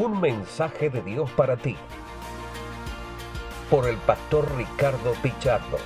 Un mensaje de Dios para ti. Por el pastor Ricardo Pichardo.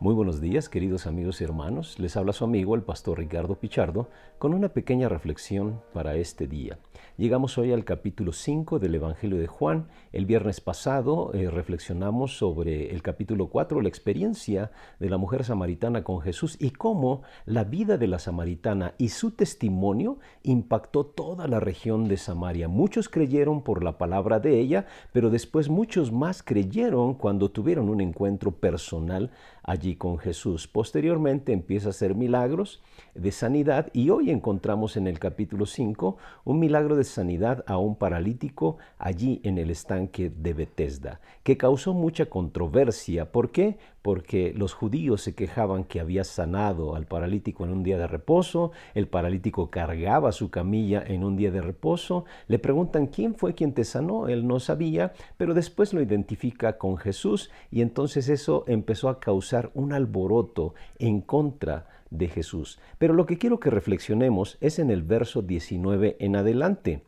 Muy buenos días, queridos amigos y hermanos. Les habla su amigo el pastor Ricardo Pichardo con una pequeña reflexión para este día. Llegamos hoy al capítulo 5 del Evangelio de Juan. El viernes pasado eh, reflexionamos sobre el capítulo 4, la experiencia de la mujer samaritana con Jesús y cómo la vida de la samaritana y su testimonio impactó toda la región de Samaria. Muchos creyeron por la palabra de ella, pero después muchos más creyeron cuando tuvieron un encuentro personal allí con Jesús. Posteriormente empieza a hacer milagros de sanidad y hoy encontramos en el capítulo 5 un milagro de sanidad a un paralítico allí en el estanque de Bethesda, que causó mucha controversia. ¿Por qué? Porque los judíos se quejaban que había sanado al paralítico en un día de reposo, el paralítico cargaba su camilla en un día de reposo, le preguntan quién fue quien te sanó, él no sabía, pero después lo identifica con Jesús y entonces eso empezó a causar un alboroto en contra de Jesús. Pero lo que quiero que reflexionemos es en el verso 19 en adelante.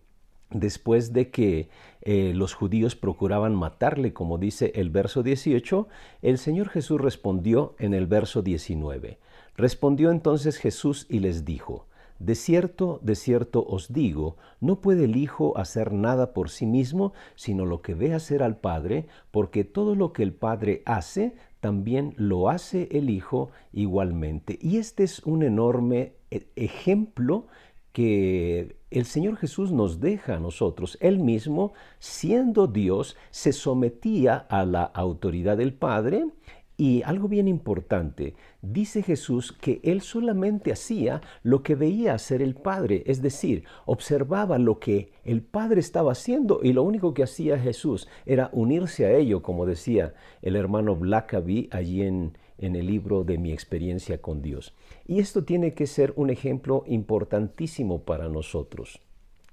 Después de que eh, los judíos procuraban matarle, como dice el verso 18, el Señor Jesús respondió en el verso 19. Respondió entonces Jesús y les dijo, de cierto, de cierto os digo, no puede el Hijo hacer nada por sí mismo, sino lo que ve hacer al Padre, porque todo lo que el Padre hace, también lo hace el Hijo igualmente. Y este es un enorme e-, ejemplo que el Señor Jesús nos deja a nosotros. Él mismo, siendo Dios, se sometía a la autoridad del Padre y algo bien importante, dice Jesús que él solamente hacía lo que veía hacer el Padre, es decir, observaba lo que el Padre estaba haciendo y lo único que hacía Jesús era unirse a ello, como decía el hermano Blackaby allí en, en el libro de mi experiencia con Dios. Y esto tiene que ser un ejemplo importantísimo para nosotros.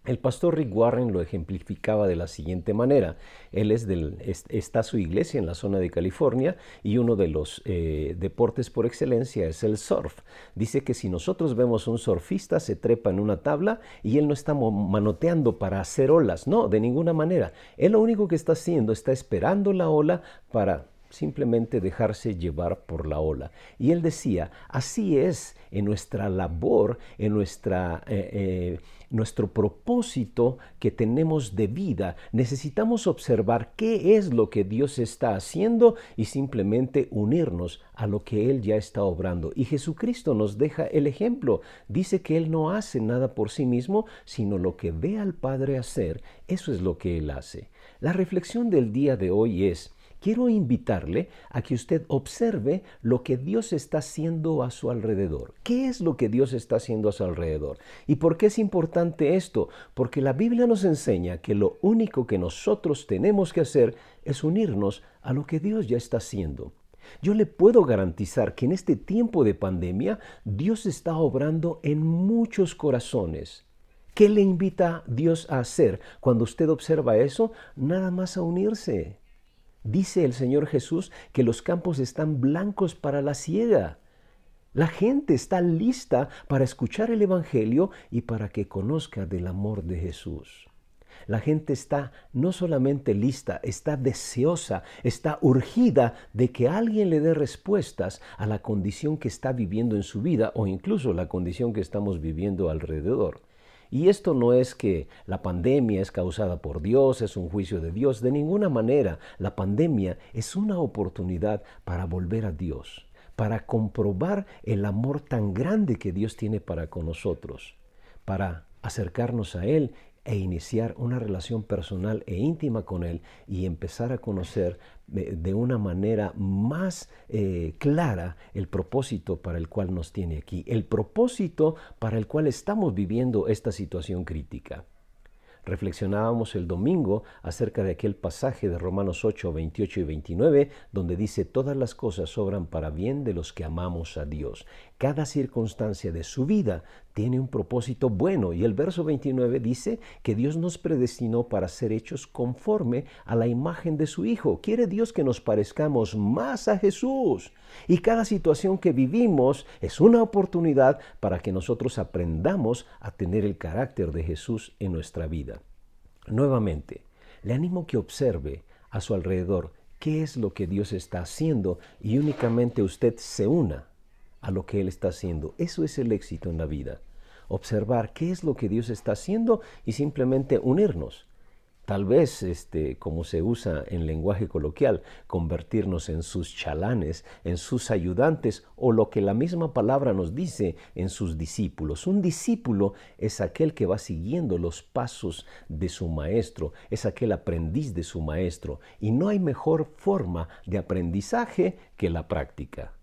El pastor Rick Warren lo ejemplificaba de la siguiente manera. Él es del, está su iglesia en la zona de California y uno de los eh, deportes por excelencia es el surf. Dice que si nosotros vemos un surfista se trepa en una tabla y él no está manoteando para hacer olas, no, de ninguna manera. Él lo único que está haciendo está esperando la ola para simplemente dejarse llevar por la ola. Y él decía, así es en nuestra labor, en nuestra, eh, eh, nuestro propósito que tenemos de vida. Necesitamos observar qué es lo que Dios está haciendo y simplemente unirnos a lo que Él ya está obrando. Y Jesucristo nos deja el ejemplo. Dice que Él no hace nada por sí mismo, sino lo que ve al Padre hacer. Eso es lo que Él hace. La reflexión del día de hoy es, quiero invitarle a que usted observe lo que Dios está haciendo a su alrededor. ¿Qué es lo que Dios está haciendo a su alrededor? ¿Y por qué es importante esto? Porque la Biblia nos enseña que lo único que nosotros tenemos que hacer es unirnos a lo que Dios ya está haciendo. Yo le puedo garantizar que en este tiempo de pandemia Dios está obrando en muchos corazones. ¿Qué le invita Dios a hacer cuando usted observa eso? Nada más a unirse. Dice el Señor Jesús que los campos están blancos para la siega. La gente está lista para escuchar el Evangelio y para que conozca del amor de Jesús. La gente está no solamente lista, está deseosa, está urgida de que alguien le dé respuestas a la condición que está viviendo en su vida o incluso la condición que estamos viviendo alrededor. Y esto no es que la pandemia es causada por Dios, es un juicio de Dios, de ninguna manera. La pandemia es una oportunidad para volver a Dios, para comprobar el amor tan grande que Dios tiene para con nosotros, para acercarnos a Él e iniciar una relación personal e íntima con Él y empezar a conocer de, una manera más eh, clara el propósito para el cual nos tiene aquí, el propósito para el cual estamos viviendo esta situación crítica. Reflexionábamos el domingo acerca de aquel pasaje de Romanos 8, 28 y 29, donde dice, todas las cosas obran para bien de los que amamos a Dios. Cada circunstancia de su vida tiene un propósito bueno y el verso 29 dice que Dios nos predestinó para ser hechos conforme a la imagen de su Hijo. Quiere Dios que nos parezcamos más a Jesús. Y cada situación que vivimos es una oportunidad para que nosotros aprendamos a tener el carácter de Jesús en nuestra vida. Nuevamente, le animo que observe a su alrededor qué es lo que Dios está haciendo y únicamente usted se una a lo que Él está haciendo. Eso es el éxito en la vida. Observar qué es lo que Dios está haciendo y simplemente unirnos. Tal vez, este, como se usa en lenguaje coloquial, convertirnos en sus chalanes, en sus ayudantes o lo que la misma palabra nos dice en sus discípulos. Un discípulo es aquel que va siguiendo los pasos de su maestro, es aquel aprendiz de su maestro. Y no hay mejor forma de aprendizaje que la práctica.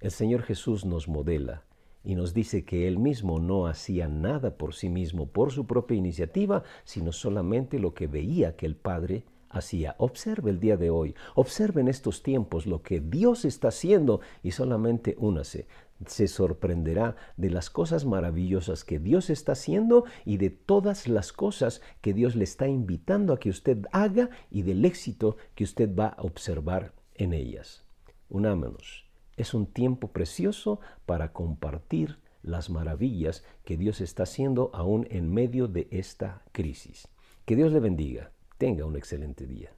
El Señor Jesús nos modela y nos dice que Él mismo no hacía nada por sí mismo, por su propia iniciativa, sino solamente lo que veía que el Padre hacía. Observe el día de hoy, observe en estos tiempos lo que Dios está haciendo y solamente únase. Se sorprenderá de las cosas maravillosas que Dios está haciendo y de todas las cosas que Dios le está invitando a que usted haga y del éxito que usted va a observar en ellas. Unámonos es un tiempo precioso para compartir las maravillas que Dios está haciendo aún en medio de esta crisis. Que Dios le bendiga. Tenga un excelente día.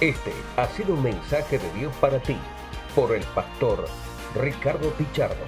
Este ha sido un mensaje de Dios para ti por el pastor Ricardo Pichardo.